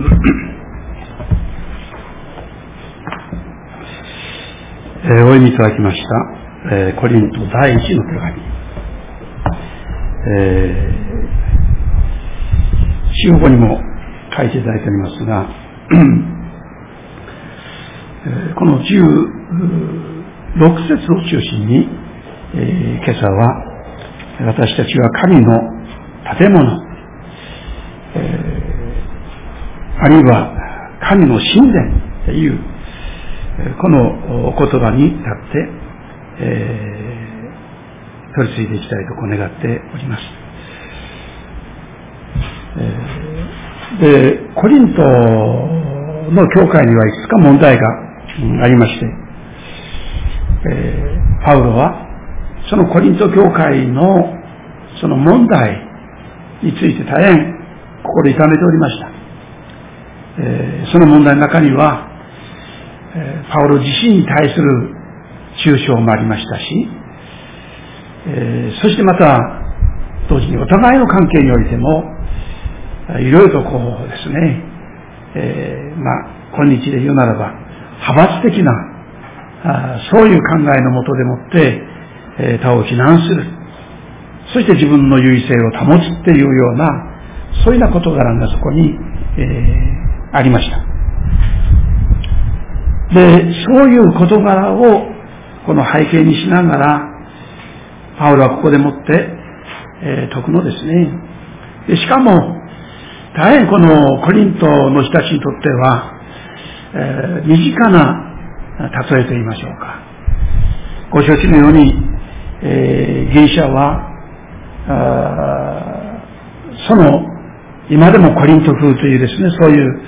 えー、お読みいただきました、えー、コリント第一の手紙、えー、中国にも書いていただいておりますが、えー、この16節を中心に、えー、今朝は私たちは神の建物、えー、あるいは神の神殿というこのお言葉に立って、えー、取り継いでいきたいと願っております。で、コリントの教会にはいくつか問題がありまして、えー、パウロはそのコリント教会のその問題について大変心痛めておりました。え、その問題の中には、パウロ自身に対する抽象もありましたし、え、そしてまた、同時にお互いの関係においても、いろいろとこうですね、え、まあ、今日で言うならば、派閥的な、そういう考えのもとでもって、え、他を非難する。そして自分の優位性を保つっていうような、そういうような事柄がそこに、えー、ありました。で、そういう事柄をこの背景にしながら、パウロはここでもって、えー、徳のですね。でしかも、大変このコリントの人たちにとっては、えー、身近な例えと言いましょうか。ご承知のように、えー、ギリシャは、その、今でもコリント風というですね、そういう、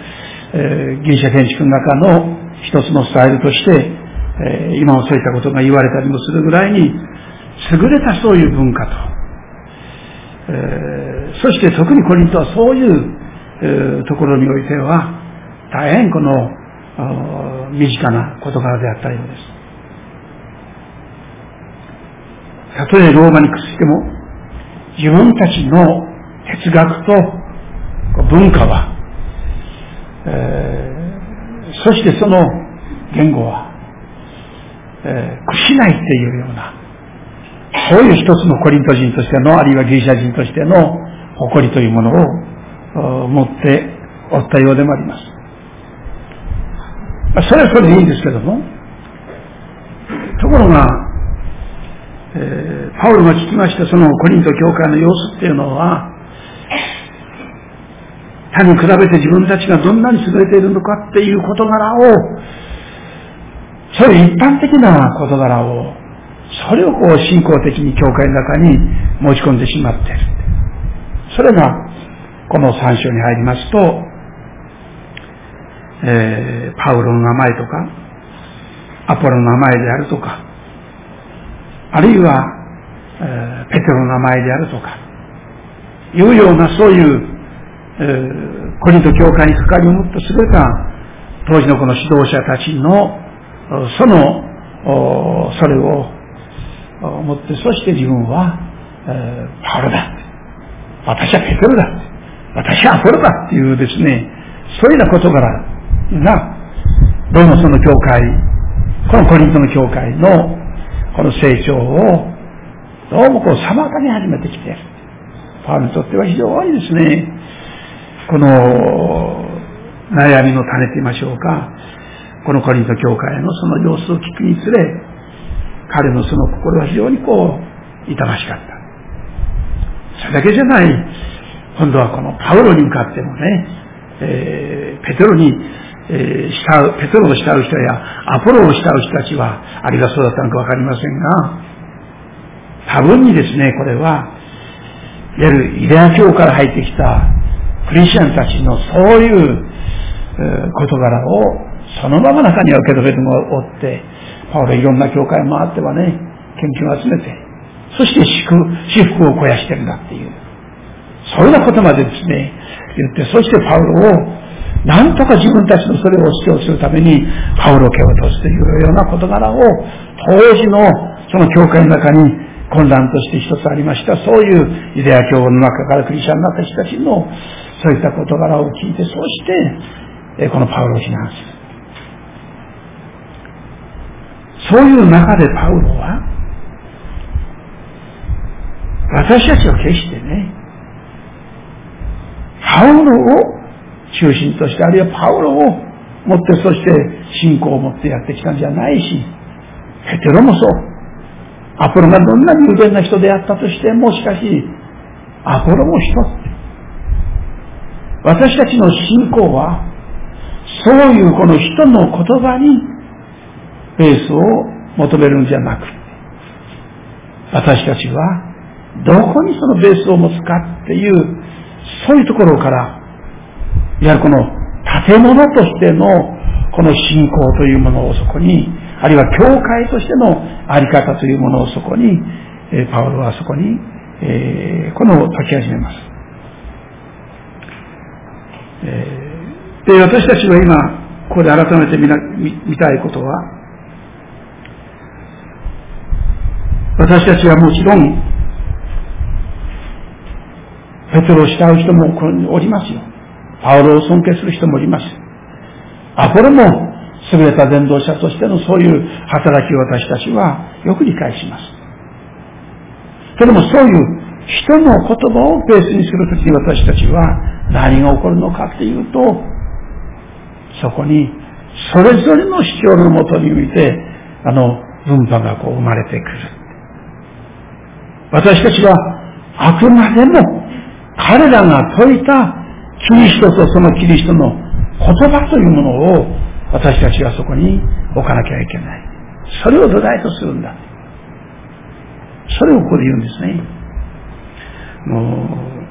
えー、ギリシャ建築の中の一つのスタイルとして、え、今もそういったことが言われたりもするぐらいに、優れたそういう文化と、え、そして特にコリントはそういう、え、ところにおいては、大変この、身近な事柄であったようです。たとえローマにくっついても、自分たちの哲学と文化は、えーそしてその言語は、えー、屈しないっていうような、そういう一つのコリント人としての、あるいはギリシャ人としての誇りというものを持っておったようでもあります。それはそれでいいんですけども、ところが、えー、パウロが聞きましたそのコリント教会の様子っていうのは、他に比べて自分たちがどんなに優れているのかっていう事柄を、そういう一般的な事柄を、それをこう信仰的に教会の中に持ち込んでしまっている。それが、この三章に入りますと、えー、パウロの名前とか、アポロの名前であるとか、あるいは、えー、ペテロの名前であるとか、いうようなそういう、コリント教会に関わりを持った全てが、当時のこの指導者たちの、その、それを持って、そして自分は、えー、パウロだ。私はペテロだ。私はアポロだっていうですね、そういうような事柄が、どうもその教会、このコリントの教会のこの成長を、どうもこう妨げ始めてきている。パウロにとっては非常にですね、この悩みの種と言いましょうか、このコリント教会のその様子を聞くにつれ、彼のその心は非常にこう、痛ましかった。それだけじゃない、今度はこのパウロに向かってもね、えー、ペテロに、えー、慕う、ペテロを慕う人やアポロを慕う人たちは、ありがそうだったのかわかりませんが、多分にですね、これは、いわゆるイデア教から入ってきたクリスチャンたちのそういう事柄をそのまま中には受け止めてもおって、パウロいろんな教会を回ってはね、研究を集めて、そして祝福を肥やしてるんだっていう。そんなことまでですね、言って、そしてパウロを、なんとか自分たちのそれを主張するために、パウロ家を通すというような事柄を、当時のその教会の中に混乱として一つありました、そういうユダヤ教の中からクリスチャンになった人たちのそういった事柄を聞いて、そして、このパウロを非難する。そういう中でパウロは、私たちは決してね、パウロを中心として、あるいはパウロを持って、そして信仰を持ってやってきたんじゃないし、ペテロもそう。アポロがどんなに有限な人であったとしても、しかし、アポロも人。私たちの信仰は、そういうこの人の言葉にベースを求めるんじゃなく私たちはどこにそのベースを持つかっていう、そういうところから、いわゆるこの建物としてのこの信仰というものをそこに、あるいは教会としてのあり方というものをそこに、パウロはそこに、えー、この書き始めます。え、で、私たちは今、ここで改めて見な見たいことは、私たちはもちろん、ペトロを慕う人もここにおりますよ。パウロを尊敬する人もおります。アポロも優れた伝道者としてのそういう働きを私たちはよく理解します。けどもそういう人の言葉をベースにするときに私たちは何が起こるのかっていうと、そこにそれぞれの主張のもとにおいて、あの文派がこう生まれてくる。私たちはあくまでも彼らが説いたキリストとそのキリストの言葉というものを私たちはそこに置かなきゃいけない。それを土台とするんだ。それをここで言うんですね。もう、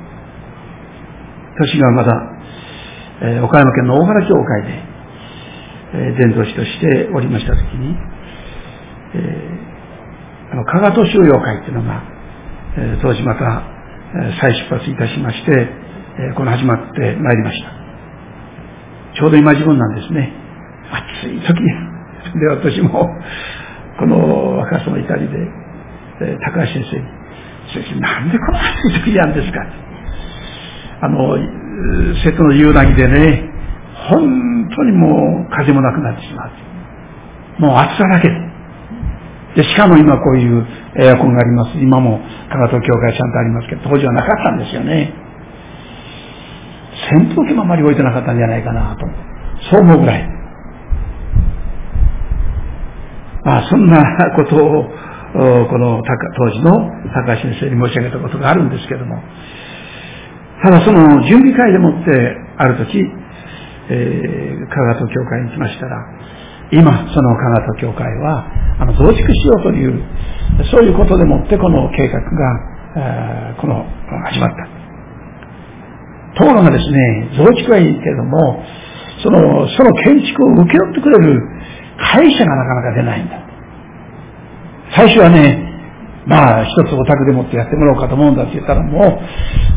私がまだ、えー、岡山県の大原教会で、えー、伝道師としておりましたときに、えー、あの、加賀都収容会っていうのが、えー、当時また、え再出発いたしまして、えこの始まってまいりました。ちょうど今自分なんですね。暑い時。で、私も、この若さの至りで、え高橋先生に、先生、なんでこの暑い時やんですかあの、瀬戸の夕凪でね、本当にもう風もなくなってしまう。もう暑さだけで。しかも今こういうエアコンがあります。今も、加賀東教会ちゃんとありますけど、当時はなかったんですよね。扇風機もあまり置いてなかったんじゃないかなと。そう思うぐらい。まあ、そんなことを、この当時の高橋先生に申し上げたことがあるんですけども、ただその準備会でもって、ある時、えー、加賀東教会に来ましたら、今、その加賀と教会は、あの、増築しようという、そういうことでもってこの計画が、この、始まった。ところがですね、増築はいいけれども、その、その建築を請け負ってくれる会社がなかなか出ないんだ。最初はね、まあ、一つお宅でもってやってもらおうかと思うんだって言ったらもう、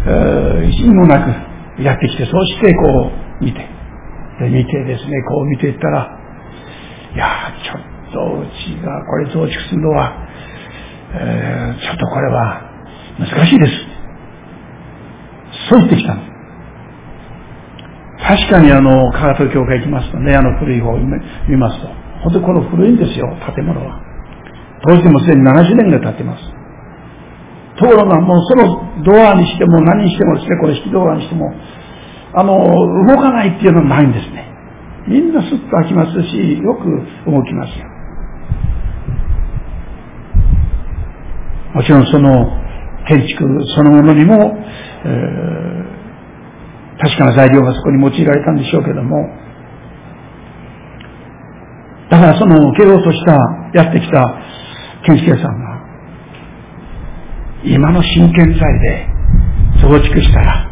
えー、意味もなくやってきて、そしてこう見て、で見てですね、こう見ていったら、いやちょっとうちがこれ増築するのは、えー、ちょっとこれは難しいです。そう言ってきたの。確かにあの、加賀東教会行きますとね、あの古い方を見ますと、本当にこの古いんですよ、建物は。当時もすでに70年が経ってます。ところがもうそのドアにしても何にしてもですね、これ引きドアにしても、あの、動かないっていうのはないんですね。みんなスッと開きますし、よく動きますよ。もちろんその建築そのものにも、えー、確かな材料がそこに用いられたんでしょうけども、だからその受けようとした、やってきた建築屋さんが、今の真剣剤で増築したら、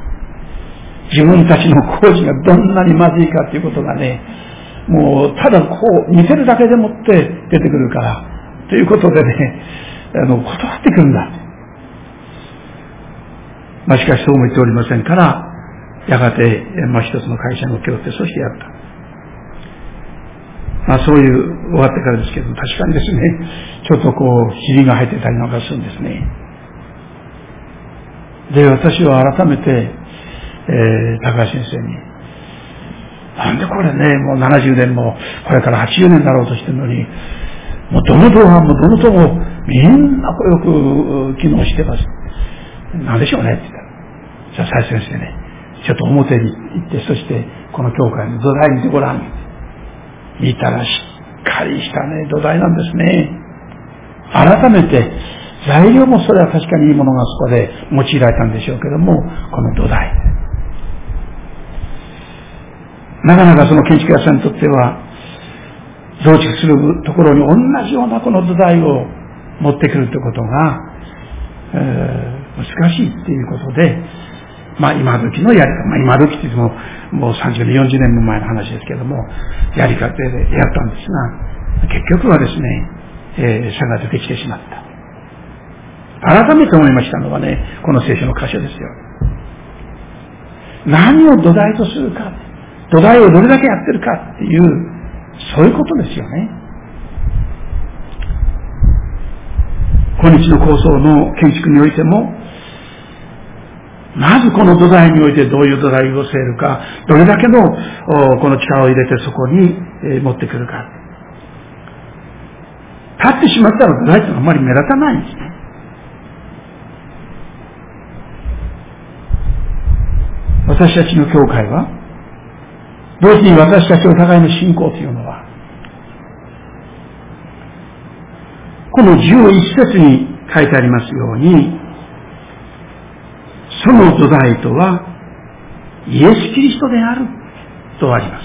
自分たちの工事がどんなにまずいかっていうことがね、もうただこう見せるだけでもって出てくるから、ということでね、あの、断ってくるんだ。まあしかしそうも言っておりませんから、やがて、まあ一つの会社の請け負って、そしてやった。まあそういう、終わってからですけど、確かにですね、ちょっとこう、塵が入ってたりなんかするんですね。で、私は改めて、えー、高橋先生に、なんでこれね、もう70年も、これから80年になろうとしてるのに、もうどの動画もどのともみんなよく機能してます。なんでしょうねって言ったら。じゃあ、最先生ね、ちょっと表に行って、そしてこの教会の土台見てごらん。見たらしっかりしたね、土台なんですね。改めて、材料もそれは確かにいいものがそこで用いられたんでしょうけども、この土台。なかなかその建築屋さんにとっては、増築するところに同じようなこの土台を持ってくるということが、えー、難しいっていうことで、まあ今時のやり方、まあ今時って言ってももう30年、40年も前の話ですけども、やり方でやったんですが、結局はですね、えー、差が出てきてしまった。改めて思いましたのはね、この聖書の箇所ですよ。何を土台とするか、土台をどれだけやってるかっていう、そういうことですよね。今日の構想の建築においても、まずこの土台においてどういう土台を据えるか、どれだけのこの力を入れてそこに持ってくるか。立ってしまったら土台ってのはあまり目立たないんですね。私たちの教会は、同時に私たちお互いの信仰というのは、この11節に書いてありますように、その土台とは、イエス・キリストであるとあります。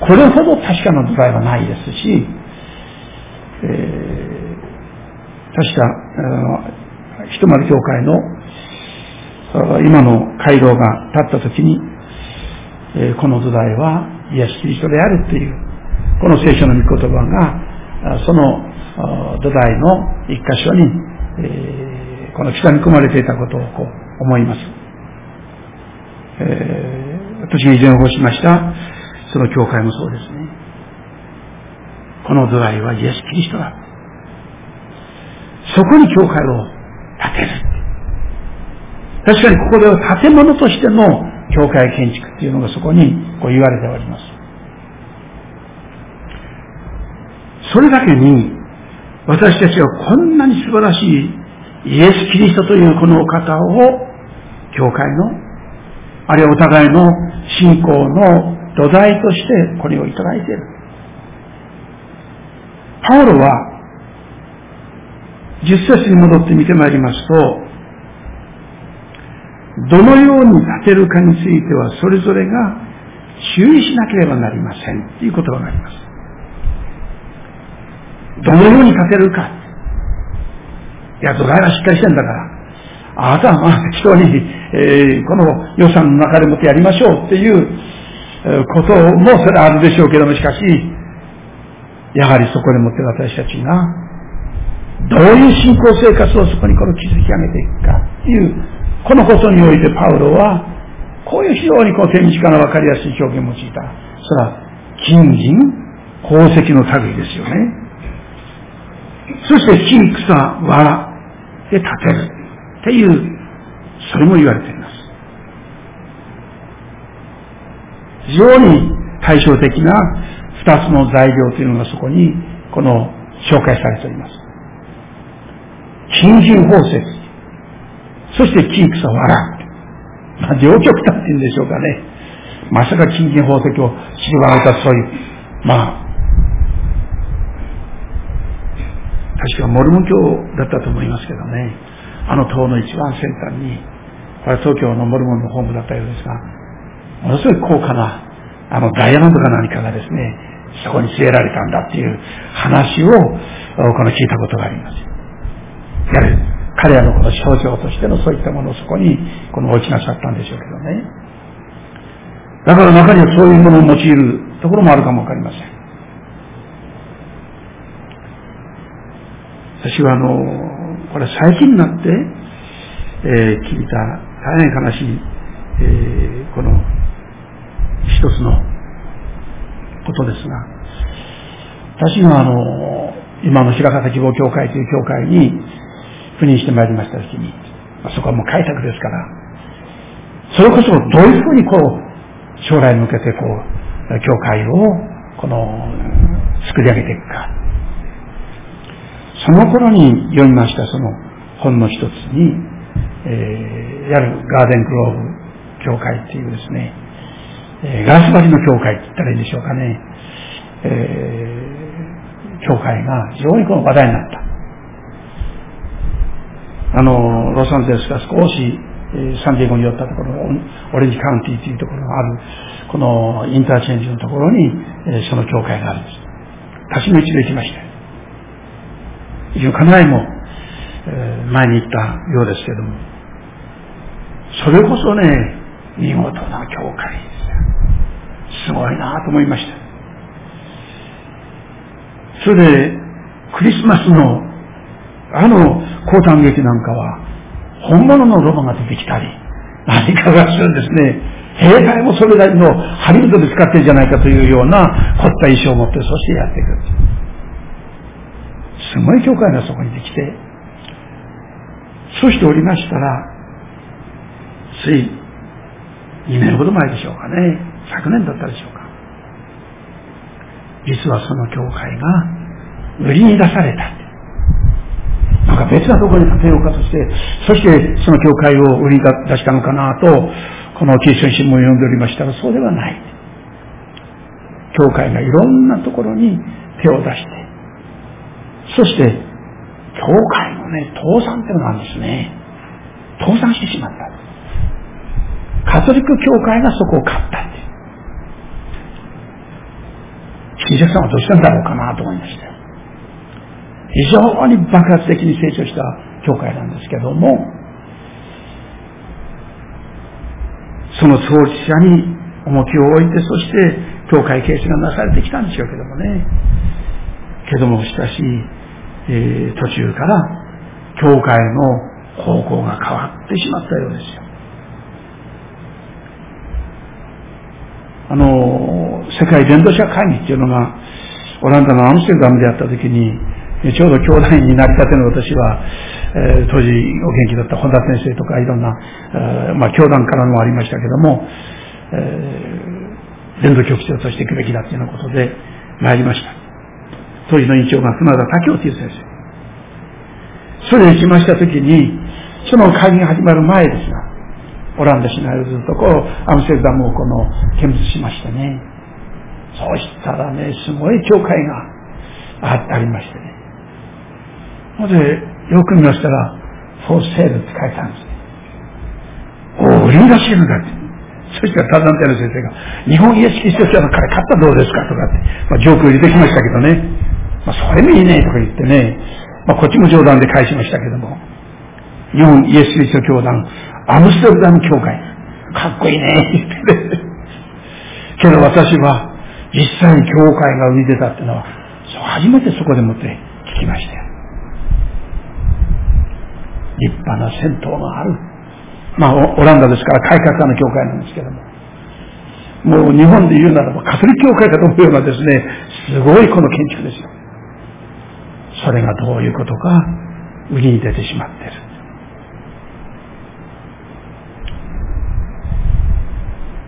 これほど確かな土台はないですし、えー、確か、あの、ひとまる教会の今の回廊が立った時に、えー、この土台はイエス・キリストであるという、この聖書の御言葉が、その土台の一箇所に、えーこの刻み込まれていたことをこう思います。えー、私が以前おしました、その教会もそうですね。この土台はイエス・キリストだ。そこに教会を建てる。確かにここでは建物としての教会建築っていうのがそこにこう言われております。それだけに私たちはこんなに素晴らしいイエス・キリストというこのお方を、教会の、あるいはお互いの信仰の土台としてこれをいただいている。パウロは、十節に戻って見てまいりますと、どのように立てるかについてはそれぞれが注意しなければなりませんという言葉があります。どのように立てるか。いや、土台はしっかりしてんだから、あなたはまあ適当に、えー、この予算の中でもってやりましょうっていうこともそれはあるでしょうけども、しかし、やはりそこでもって私たちが、どういう信仰生活をそこにこの築き上げていくかっていう、このことにおいてパウロは、こういう非常にこう手短なわかりやすい表現を用いた。それは、金銀、宝石の類ですよね。そして、金草、藁、で建てるっていう、それも言われています。非常に対照的な二つの材料というのがそこに、この紹介されております。金銀宝石、そして金草藁。まあ、両極端って言うんでしょうかね。まさか金銀宝石を知りわれたそういう、まあ、確かモルモン教だったと思いますけどね、あの塔の一番先端に、これは東京のモルモンのホームだったようですが、ものすごい高価な、あのダイヤモンドか何かがですね、そこに据えられたんだっていう話を、この聞いたことがあります。やはり、彼らのこの象徴としてのそういったものをそこに、この置きなさったんでしょうけどね。だから中にはそういうものを用いるところもあるかもわかりません。私はあの、これ最近になって、えー、聞いた大変悲しい、えー、この一つのことですが、私があの、今の白方希望協会という協会に赴任してまいりましたときに、そこはもう開拓ですから、それこそどういうふうにこう、将来に向けてこう、教会を、この、作り上げていくか。その頃に読みましたその本の一つに、えー、やるガーデングローブ教会っていうですね、えー、ガラス張りの教会って言ったらいいんでしょうかね。えー、教会が非常にこの話題になった。あの、ロサンゼルスが少し、えサンディエゴに寄ったところ、オレンジカウンティというところがある、このインターチェンジのところに、えその教会があるんです。立ちの一で行きました。いうかなりも、え前に行ったようですけども、それこそね、見事な教会です。すごいなと思いました。それで、クリスマスの、あの、高短劇なんかは、本物のロマが出てきたり、何かがするんですね。兵隊もそれなりのハリウッドで使ってるじゃないかというような凝った衣装を持って、そしてやっていく。すごい教会がそこにできて、そうしておりましたら、つい2年ほど前でしょうかね。昨年だったでしょうか。実はその教会が売りに出された。なんか別なところに建てようかとして、そしてその教会を売りに出したのかなと、このキリスト新聞を読んでおりましたが、そうではない。教会がいろんなところに手を出して、そして、教会のね、倒産っていうのがあるんですね。倒産してしまった。カトリック教会がそこを買ったって。キリストさんはどうしたんだろうかなと思いましたよ。非常に爆発的に成長した教会なんですけども、その創立者に重きを置いて、そして教会形成がなされてきたんでしょうけどもね。けどもしかし、えー、途中から教会の方向が変わってしまったようですよ。あの、世界伝道者会議っていうのが、オランダのアムステルダムでやった時に、ちょうど教団員になりたての私は、えー、当時お元気だった本田先生とかいろんな、えー、まあ教団からもありましたけども、えー、伝道局長としていくべきだっていうようなことで参りました。当時の委員長が船田武雄という先生。それに来ましたときに、その会議が始まる前ですが、オランダ市内をずっとこう、アムステルダムをこの、見物しましたね。そうしたらね、すごい教会がありましてね。ほんで、よく見ましたら、フォーセールって書いてあるんですね。おお、売り出しいるんだって。そしたら、タザンテの先生が、日本イエスキリスト教の彼買ったらどうですかとかって、まあ、ジョークを入れてきましたけどね。まあ、それもいいねとか言ってね、まあ、こっちも冗談で返しましたけども、日本イエス・キリスト教団、アムステルダム教会、かっこいいね、言ってね。けど私は、実際に教会が生み出たっていうのは、初めてそこでもって聞きましたよ。立派な銭湯がある。まあ、オランダですから改革家の教会なんですけども。もう日本で言うならばカトリック教会かと思うようなですね、すごいこの建築ですよ。それがどういうことか、売りに出てしまっている。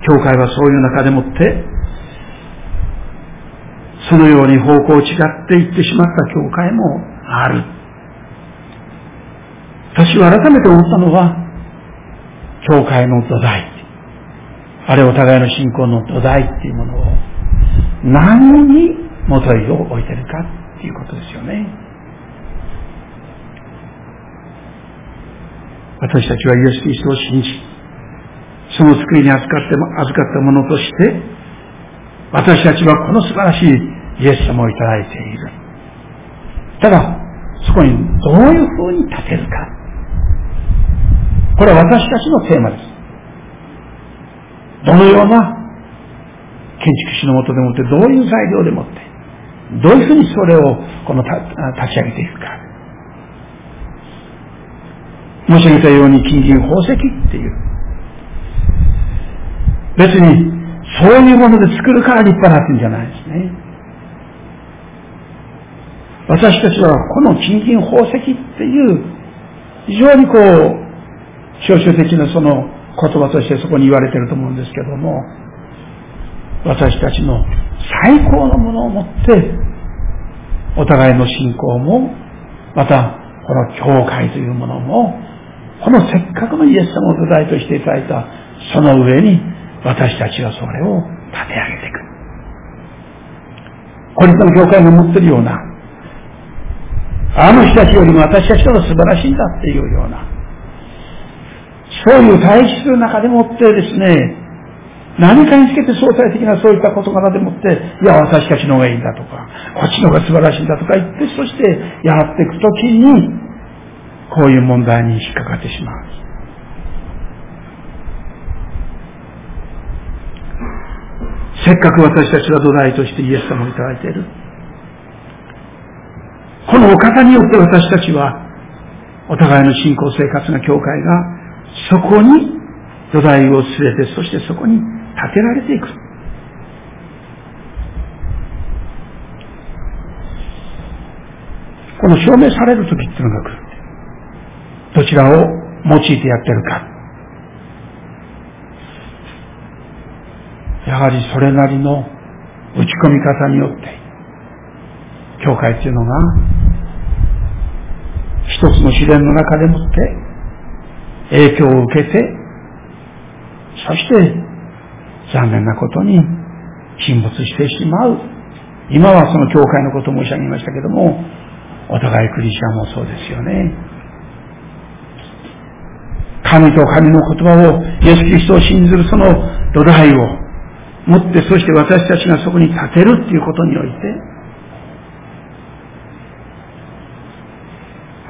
教会はそういう中でもって、そのように方向を違っていってしまった教会もある。私は改めて思ったのは、教会の土台。あれお互いの信仰の土台っていうものを何に元いを置いてるかっていうことですよね。私たちはイエス・キリストを信じ、その救いに預かっても預かったものとして、私たちはこの素晴らしいイエス様をいただいている。ただ、そこにどういうふうに立てるか。これは私たちのテーマです。どのような建築士のもとでもって、どういう材料でもって、どういうふうにそれをこの立ち上げていくか。申し上げたように金銀宝石っていう。別に、そういうもので作るから立派なってんじゃないですね。私たちはこの金銀宝石っていう、非常にこう、象徴的なその言葉としてそこに言われてると思うんですけども、私たちの最高のものをもって、お互いの信仰も、また、この教会というものも、このせっかくのイエス様を土台としていただいた、その上に、私たちはそれを立て上げていく。これの教会が持っているような、あの人たちよりも私たちのが素晴らしいんだっていうような、そういう体質の中でもってですね、何かにつけて相対的なそういった事柄でもって、いや、私たちの方がいいんだとか、こっちの方が素晴らしいんだとか言って、そしてやっていくときに、こういう問題に引っかかってしまう。せっかく私たちは土台としてイエス様をいただいている。このお方によって私たちは、お互いの信仰生活の教会が、そこに土台を据えて、そしてそこに立てられていく。この証明される時っていうのが来る。どちらを用いてやってるか。やはりそれなりの打ち込み方によって、教会っていうのが、一つの試練の中でもって影響を受けて、そして残念なことに沈没してしまう。今はその教会のことを申し上げましたけども、お互いクリスチャンもそうですよね。神と神の言葉を、イエス・キリストを信ずるその土台を持って、そして私たちがそこに立てるっていうことにおいて、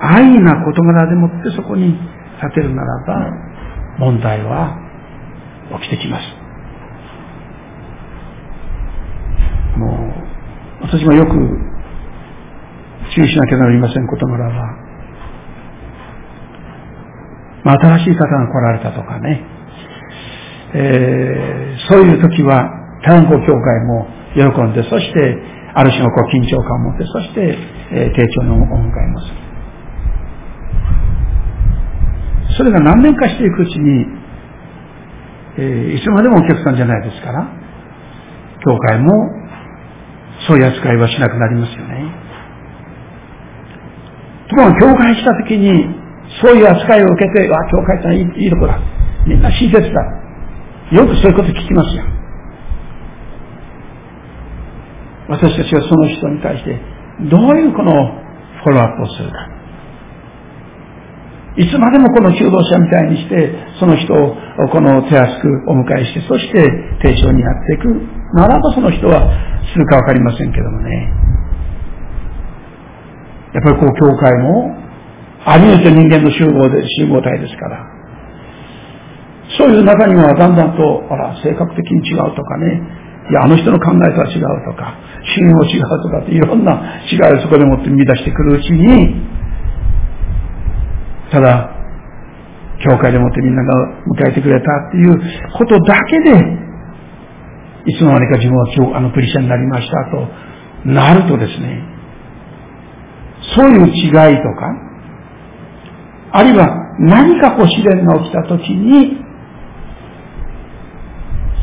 愛な事柄でもってそこに立てるならば、問題は起きてきます。もう、私もよく注意しなきゃなりません事柄は、まあ、新しい方が来られたとかね、えー、そういう時は、単語教会も喜んで、そして、ある種のこう緊張感を持って、そして、えー、丁重にお迎えます。それが何年かしていくうちに、えー、いつまでもお客さんじゃないですから、教会もそういう扱いはしなくなりますよね。ところが、教会したときに、そういう扱いを受けて、あ、教会っていいいいとこだ。みんな親切だ。よくそういうこと聞きますよ。私たちはその人に対して、どういうこのフォローアップをするか。いつまでもこの中道者みたいにして、その人をこの手厚くお迎えして、そして丁重にやっていくならばその人はするかわかりませんけどもね。やっぱりこう、教会も、あり得て人間の集合で、集合体ですから。そういう中にはだんだんと、ほら、性格的に違うとかね、いや、あの人の考えとは違うとか、信用違うとかっていろんな違いをそこでもって見出してくるうちに、ただ、教会でもってみんなが迎えてくれたっていうことだけで、いつの間にか自分は今日あのクリスチャンになりましたとなるとですね、そういう違いとか、あるいは何かこう試練が起きたときに、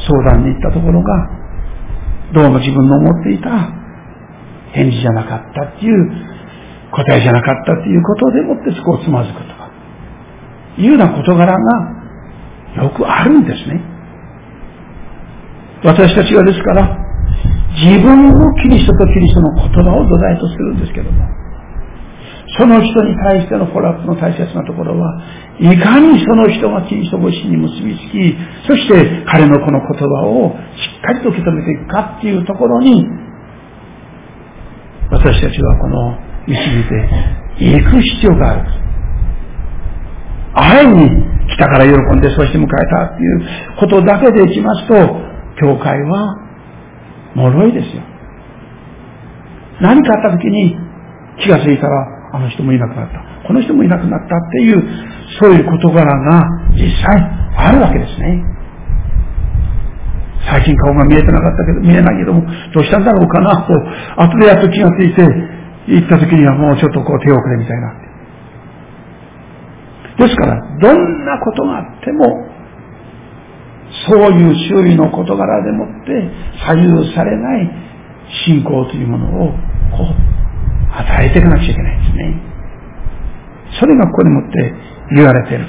相談に行ったところが、どうも自分の思っていた返事じゃなかったっていう、答えじゃなかったっていうことでもってそこをつまずくとか、いうような事柄がよくあるんですね。私たちはですから、自分をキリストとキリストの言葉を土台とするんですけども、その人に対してのフォローアップの大切なところは、いかにその人がキリストご自身に結びつき、そして彼のこの言葉をしっかりと受け止めていくかっていうところに、私たちはこの導いていく必要がある。あえに来たから喜んでそして迎えたっていうことだけでいきますと、教会は脆いですよ。何かあった時に気がついたら、あの人もいなくなった。この人もいなくなったっていう、そういう事柄が実際あるわけですね。最近顔が見えてなかったけど、見えないけども、どうしたんだろうかなと、後でやっと気がついて、行った時にはもうちょっとこう手遅れみたいな。ですから、どんなことがあっても、そういう周囲の事柄でもって左右されない信仰というものを、こう、与えていかなくちゃいけないんですね。それがここでもって言われている。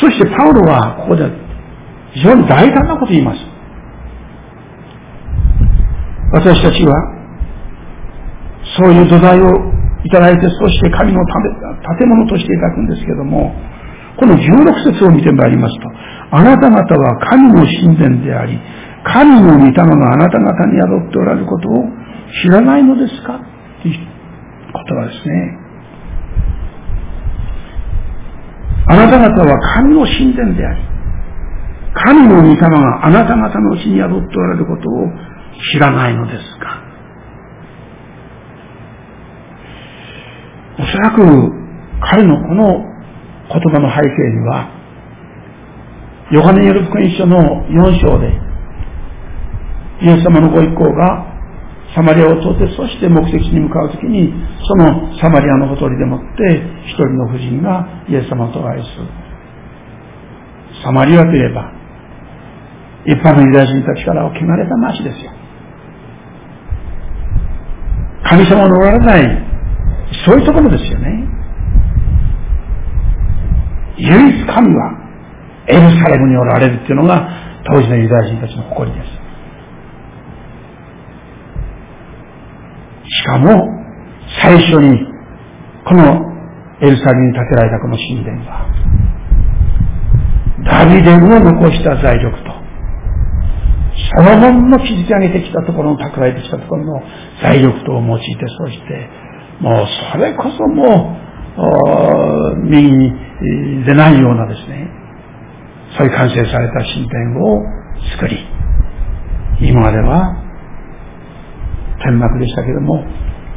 そしてパウロはここで非常に大胆なことを言います。私たちは、そういう土台をいただいて、そして神の建物としていただくんですけども、この16節を見てまいりますと、あなた方は神の神殿であり、神の御霊があなた方に宿っておられることを知らないのですか？っていう言葉ですね。あなた方は神の神殿であり、神の御霊があなた方のうちに宿っておられることを知らないのですか？おそらく彼のこの言葉の背景には、ヨハネによる福音書の4章で、イエス様のご一行がサマリアを通って、そして目的地に向かうときに、そのサマリアのほとりでもって、一人の婦人がイエス様と愛する。サマリアといえば、一般のユダヤ人たちからは汚れた町ですよ。神様のおられない、そういうところですよね。唯一神はエルサレムにおられるっていうのが当時のユダヤ人たちの誇りです。しかも、最初に、このエルサレムに建てられたこの神殿は、ダビデの残した財力と、ソロモンの築き上げてきたところの蓄えてきたところの財力とを用いて、そして、もうそれこそもう、右に出ないようなですね、そういう完成された神殿を作り、今までは天幕でしたけども、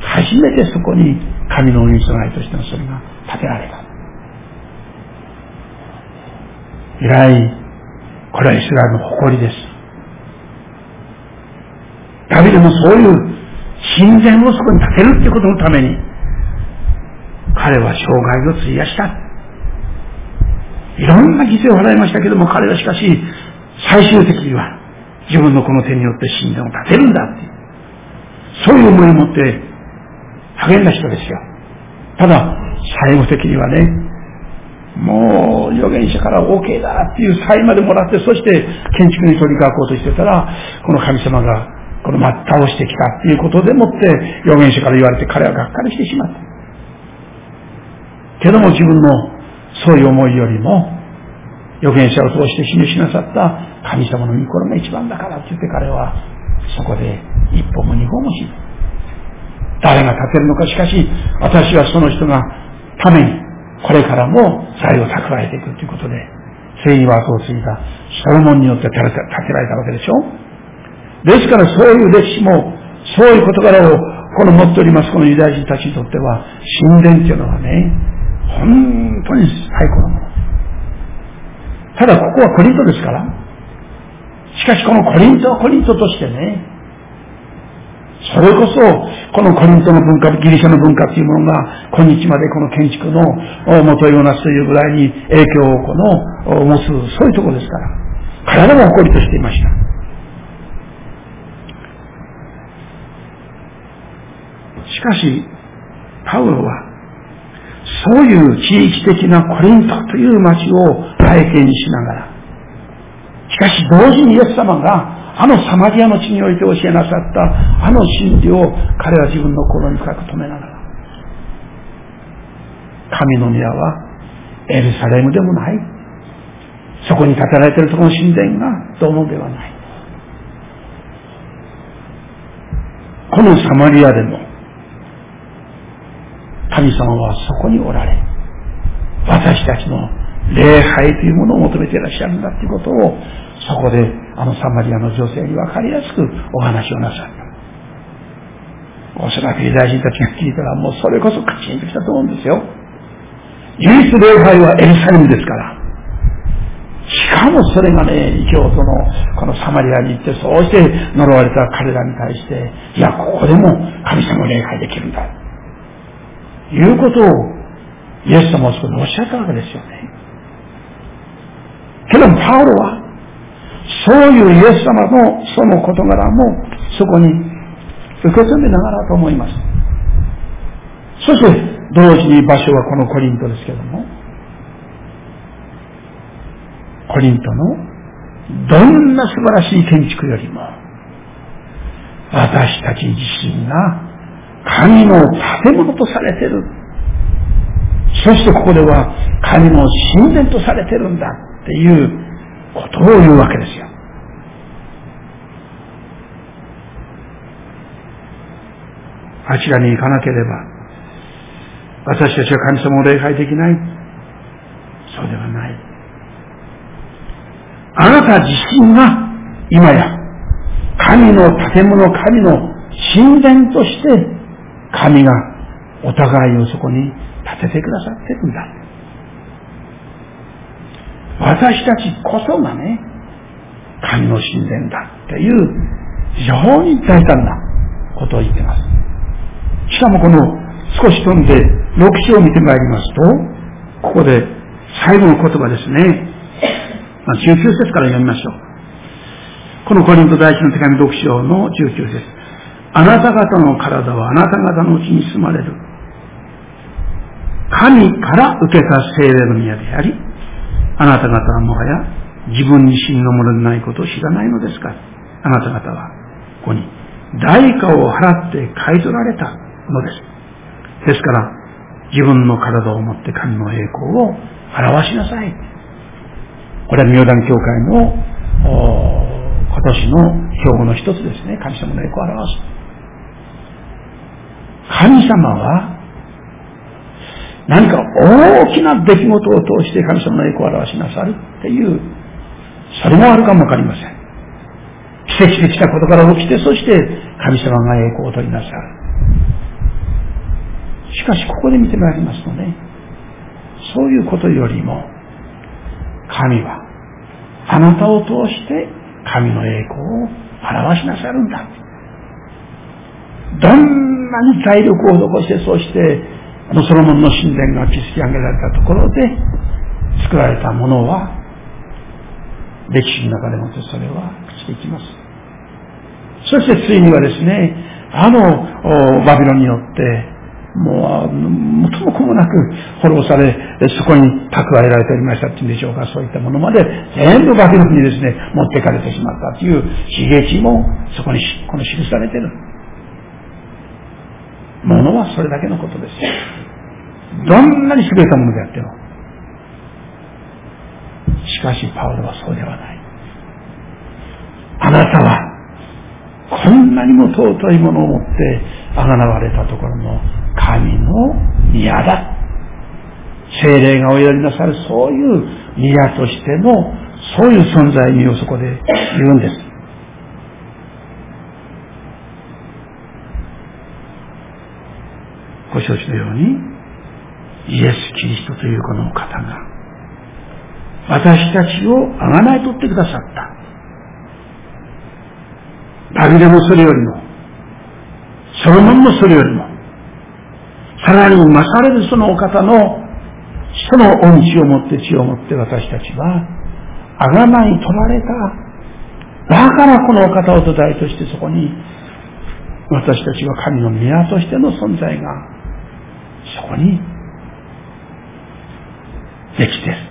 初めてそこに神のお見備えとしてのそれが建てられた。以来、これはイスラエルの誇りです。ダビデもそういう神殿をそこに建てるってことのために、彼は生涯を費やした。いろんな犠牲を払いましたけども、彼はしかし、最終的には自分のこの手によって神殿を建てるんだって、そういう思いを持って励んだ人ですよ。ただ、最後的にはね、もう預言者から OK だっていうサインまでもらって、そして建築に取り掛こうとしてたら、この神様がこのま倒してきたっていうことでもって預言者から言われて彼はがっかりしてしまった。けども自分のそういう思いよりも預言者を通して示しなさった神様の御心が一番だからって言って彼はそこで一歩も二歩もし誰が立てるのかしかし私はその人がためにこれからも財を蓄えていくということで正義枠を継いだソロモンによって建てられたわけでしょ。ですからそういう歴史も、そういう事柄を、この持っております、このユダヤ人たちにとっては、神殿っていうのはね、本当に最高なもの。ただここはコリントですから、しかしこのコリントはコリントとしてね、それこそ、このコリントの文化、ギリシャの文化というものが、今日までこの建築の元をなすというぐらいに影響をこの持つ、そういうところですから、体も誇りとしていました。しかし、パウロは、そういう地域的なコリントという町を背景にしながら、しかし同時にイエス様があのサマリアの地において教えなさったあの真理を彼は自分の心に深く止めながら、神の宮はエルサレムでもない。そこに建てられているその神殿がどうもではない。このサマリアでも神様はそこにおられ、私たちの礼拝というものを求めていらっしゃるんだということを、そこであのサマリアの女性に分かりやすくお話をなさった。おそらくユダヤ人たちが聞いたらもうそれこそカチンときたと思うんですよ。唯一礼拝はエルサレムですから。しかもそれがね、異教徒のこのサマリアに行って、そうして呪われた彼らに対して、いや、ここでも神様を礼拝できるんだ。いうことをイエス様はそこでおっしゃったわけですよね。けどパウロは、そういうイエス様のその事柄もそこに受け止めながらと思います。そして、同時に場所はこのコリントですけども、コリントのどんな素晴らしい建築よりも、私たち自身が神の建物とされてる。そしてここでは神の神殿とされてるんだっていうことを言うわけですよ。あちらに行かなければ、私たちは神様を礼拝できない。そうではない。あなた自身が今や神の建物、神の神殿として神がお互いをそこに建ててくださってるんだ。私たちこそがね、神の神殿だっていう非常に大胆なことを言ってます。しかもこの少し飛んで6章を見てまいりますと、ここで最後の言葉ですね。ま、19節から読みましょう。このコリント第一の手紙6章の19節あなた方の体はあなた方のうちに住まれる。神から受けた精霊の宮であり、あなた方はもはや自分自身のものでないことを知らないのですか？あなた方はここに代価を払って買い取られたのです。ですから、自分の体を持って神の栄光を表しなさい。これは妙談教会の今年の標語の一つですね。神様の栄光を表す。神様は何か大きな出来事を通して神様の栄光を表しなさるっていう、それもあるかもわかりません。奇跡的なことから起きて、そして神様が栄光を取りなさる。しかし、ここで見てまいりますとね、そういうことよりも、神は、あなたを通して神の栄光を表しなさるんだ。どんなに体力を残して、そして、このソロモンの神殿が築き上げられたところで、作られたものは、歴史の中でもってそれは朽ちていきます。そしてついにはですね、あのバビロンによって、もう、元も子もなく滅ぼされ、そこに蓄えられておりましたっていうんでしょうか、そういったものまで全部バビロンにですね、持ってかれてしまったという悲劇もそこにこの記されている。ものはそれだけのことです。どんなに優れたものであっても。しかし、パウロはそうではない。あなたは、こんなにも尊いものを持ってあがなわれたところの神の宮だ。精霊がお祈りなさるそういう宮としてのそういう存在にをそこで言うんです。ご承知のように、イエス・キリストというこの方が、私たちをあがないとってくださった。ダビデもそれよりも、ソロモンもそれよりも、さらに増されるそのお方の、その恩知を持って血を持って私たちは、あがない取られた。だからこのお方を土台としてそこに、私たちは神の宮としての存在がそこにできて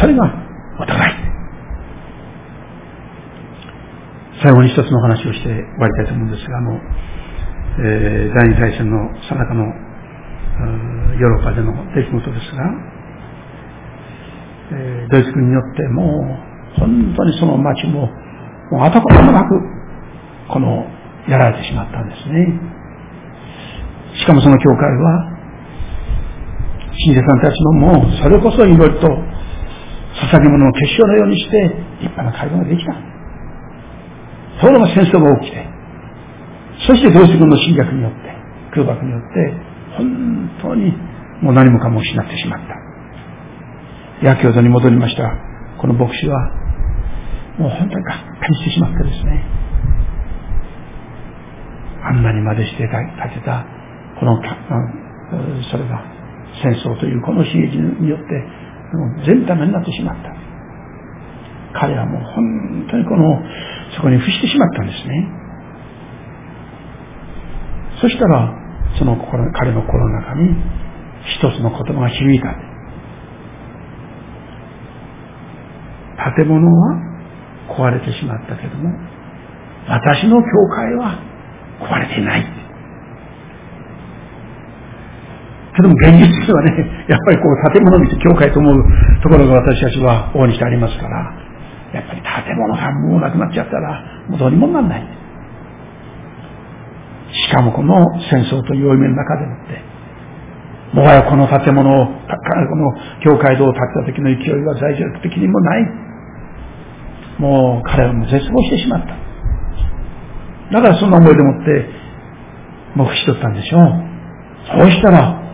それがお互い。最後に一つの話をして終わりたいと思うんですが、あの、えー、第二大戦のさなかのヨーロッパでの出来事ですが、えー、ドイツ軍によってもう本当にその町ももう跡形もなくこのやられてしまったんですね。しかもその教会は信者さんたちのもうそれこそ祈りと捧げ物の結晶のようにして立派な会話ができた。ところが戦争が起きて、そしてドイツ軍の侵略によって、空爆によって、本当にもう何もかも失ってしまった。野球座に戻りました。この牧師は、もう本当にがっかりしてしまってですね。あんなにまでして建てた、このそれが戦争というこの悲劇によって全ダメになってしまった。彼はもう本当にこの、そこに伏してしまったんですね。そしたら、その心彼の心の中に一つの言葉が響いた。建物は壊れてしまったけども、私の教会は壊れていない。けども現実はね、やっぱりこう建物見て教会と思うところが私たちは大にしてありますから、やっぱり建物がもうなくなっちゃったら、もうどうにもなんない。しかもこの戦争という負い目の中でもって、もはやこの建物を、この教会堂を建てた時の勢いは在住的にもない。もう彼はもう絶望してしまった。だからそんな思いでもって、目視取ったんでしょう。そうしたら、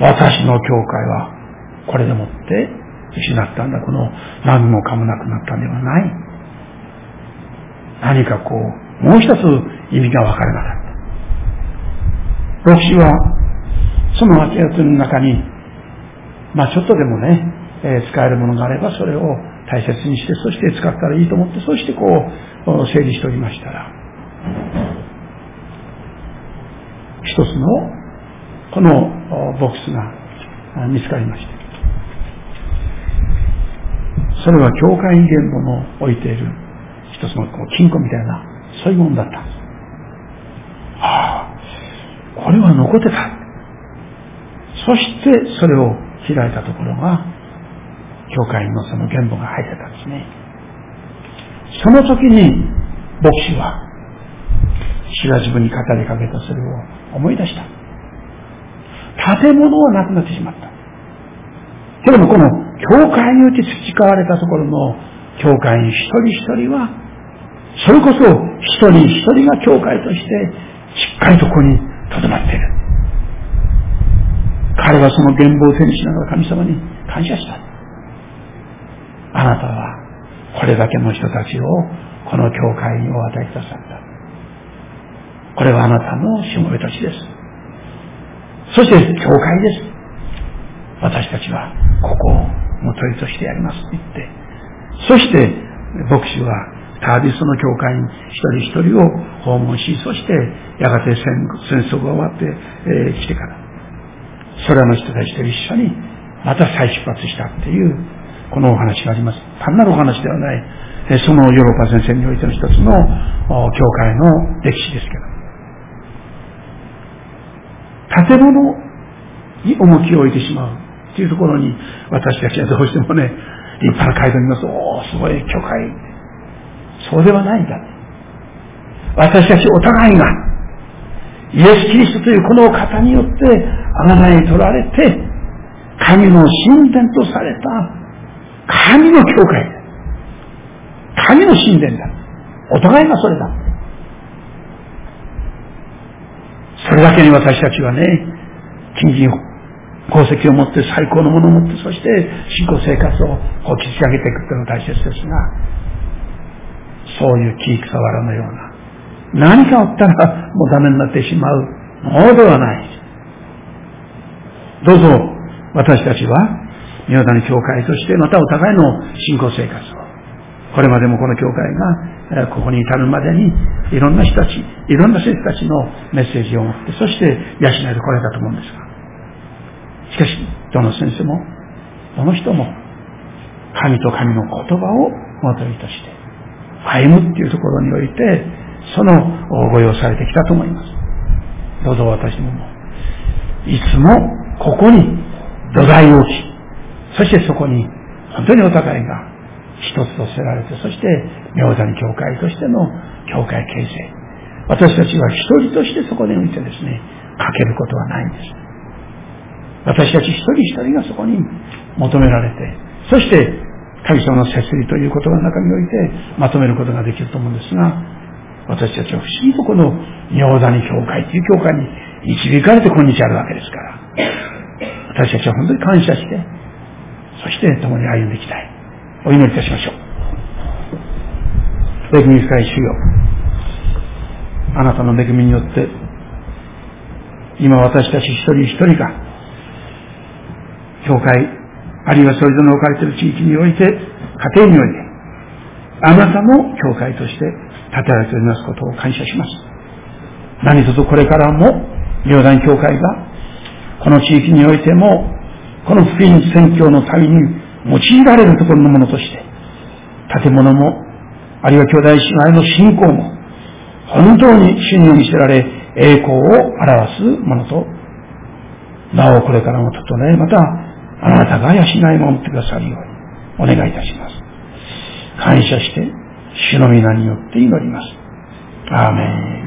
私の教会はこれでもって失ったんだ。この何もかもなくなったんではない。何かこう、もう一つ意味が分からなかった。牧師は、その8月の中に、まあちょっとでもね、えー、使えるものがあればそれを大切にして、そして使ったらいいと思って、そしてこう、整理しておりましたら、一つの、このボックスが見つかりました。それは教会に原物を置いている一つのこう金庫みたいな、そういうものだったんです。ああ、これは残ってた。そしてそれを開いたところが、教会のその原本が入ってたんですね。その時に、牧師は、主が自分に語りかけたそれを思い出した。建物はなくなってしまった。けれどもこの教会によって培われたところの教会員一人一人は、それこそ一人一人が教会としてしっかりとここに留まっている。彼はその原貌を手にしながら神様に感謝した。あなたはこれだけの人たちをこの教会にお与えくださった。これはあなたのしもべたちです。そして教会です。私たちはここを元りとしてやりますと言って、そして牧師はタービスの教会に一人一人を訪問し、そしてやがて戦争が終わって、えー、来てから、それらの人たちと一緒にまた再出発したっていうこのお話があります。単なるお話ではない、そのヨーロッパ先生においての一つの教会の歴史ですけど。建物に重きを置いてしまうっていうところに私たちはどうしてもね、立派な街道にいます。おー、すごい教会。そうではないんだ。私たちお互いが、イエス・キリストというこの方によって、あなたに取られて、神の神殿とされた神の教会。神の神殿だ。お互いがそれだ。それだけに私たちはね、金銀功績を持って最高のものを持って、そして信仰生活をこう築き上げていくというのが大切ですが、そういう木草わらのような、何かあったらもうダメになってしまうものではない。どうぞ私たちは宮谷教会として、またお互いの信仰生活を、これまでもこの教会が、ここに至るまでに、いろんな人たち、いろんな生徒たちのメッセージを持って、そして養いでこられたと思うんですが、しかし、どの先生も、どの人も、神と神の言葉を元にとして、歩むっていうところにおいて、そのご用されてきたと思います。どうぞ私もも、いつもここに土台を置き、そしてそこに、本当にお互いが一つとせられて、そして、明山教会としての教会形成。私たちは一人としてそこにおいてですね、かけることはないんです。私たち一人一人がそこに求められて、そして、神様の摂理という言葉の中においてまとめることができると思うんですが、私たちは不思議とこの明谷教会という教会に導かれて今日あるわけですから、私たちは本当に感謝して、そして共に歩んでいきたい。お祈りいたしましょう。恵み深い主よ。あなたの恵みによって、今私たち一人一人が、教会、あるいはそれぞれの置かれている地域において、家庭において、あなたの教会として立てられておりますことを感謝します。何卒これからも、両団教会が、この地域においても、この福音宣教のために用いられるところのものとして、建物も、あるいは兄弟姉妹の信仰も、本当に主に見せられ、栄光を表すものと、なおこれからも整え、また、あなたが養い守ってくださるように、お願いいたします。感謝して、主の皆によって祈ります。アーメン。